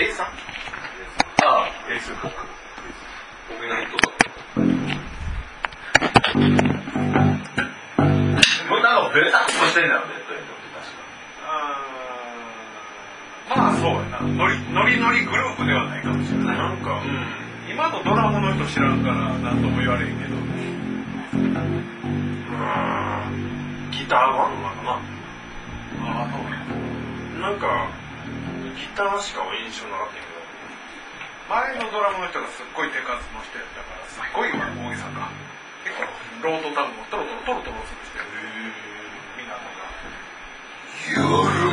A さん？ああ、A さん。おめないとか。なんかベタッとしてんだよね、そういうのって確か。まあそうやな。ノリノリノリグループではないかもしれない。なんか、うん、今のドラマの人知らんから、何とも言われんけど。うん、ギターワンなのかな。ああ、そうなんか、ギターしか印象なかったけど前のドラムの人がすっごい手数の人やったからすっごい大げさか。結構ロードタウンをトロトロトロトロする人や港が夜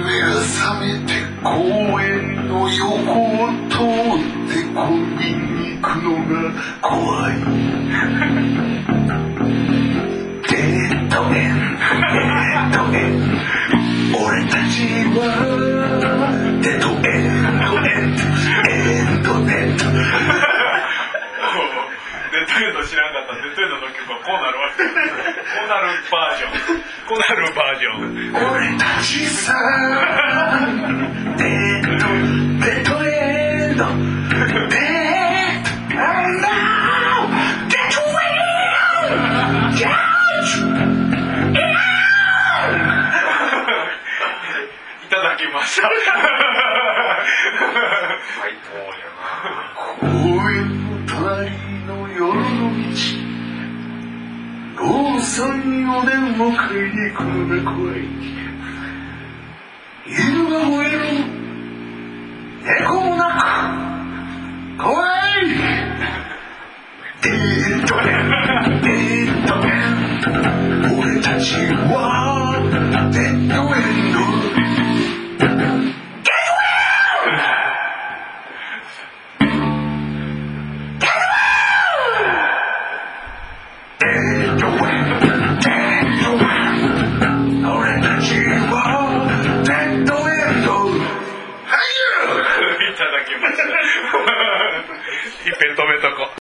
目が覚めて公園の横を通ってコンビニに行くのが怖い。デッドエンデッドエン俺たちはデッドエンド知らんかったらデッドエンドの曲はこうなるわけこうなるバージョンこうなるバージョン俺たちさデッドデッドエドデッドエンドデッドエンドデいただきました最高やな公園の隣の夜父さんおでんを食いに行くのが怖い犬が吠える猫も鳴く怖いデッドエンデッドエン俺たちはデッドエンドただきました。一遍止めとこ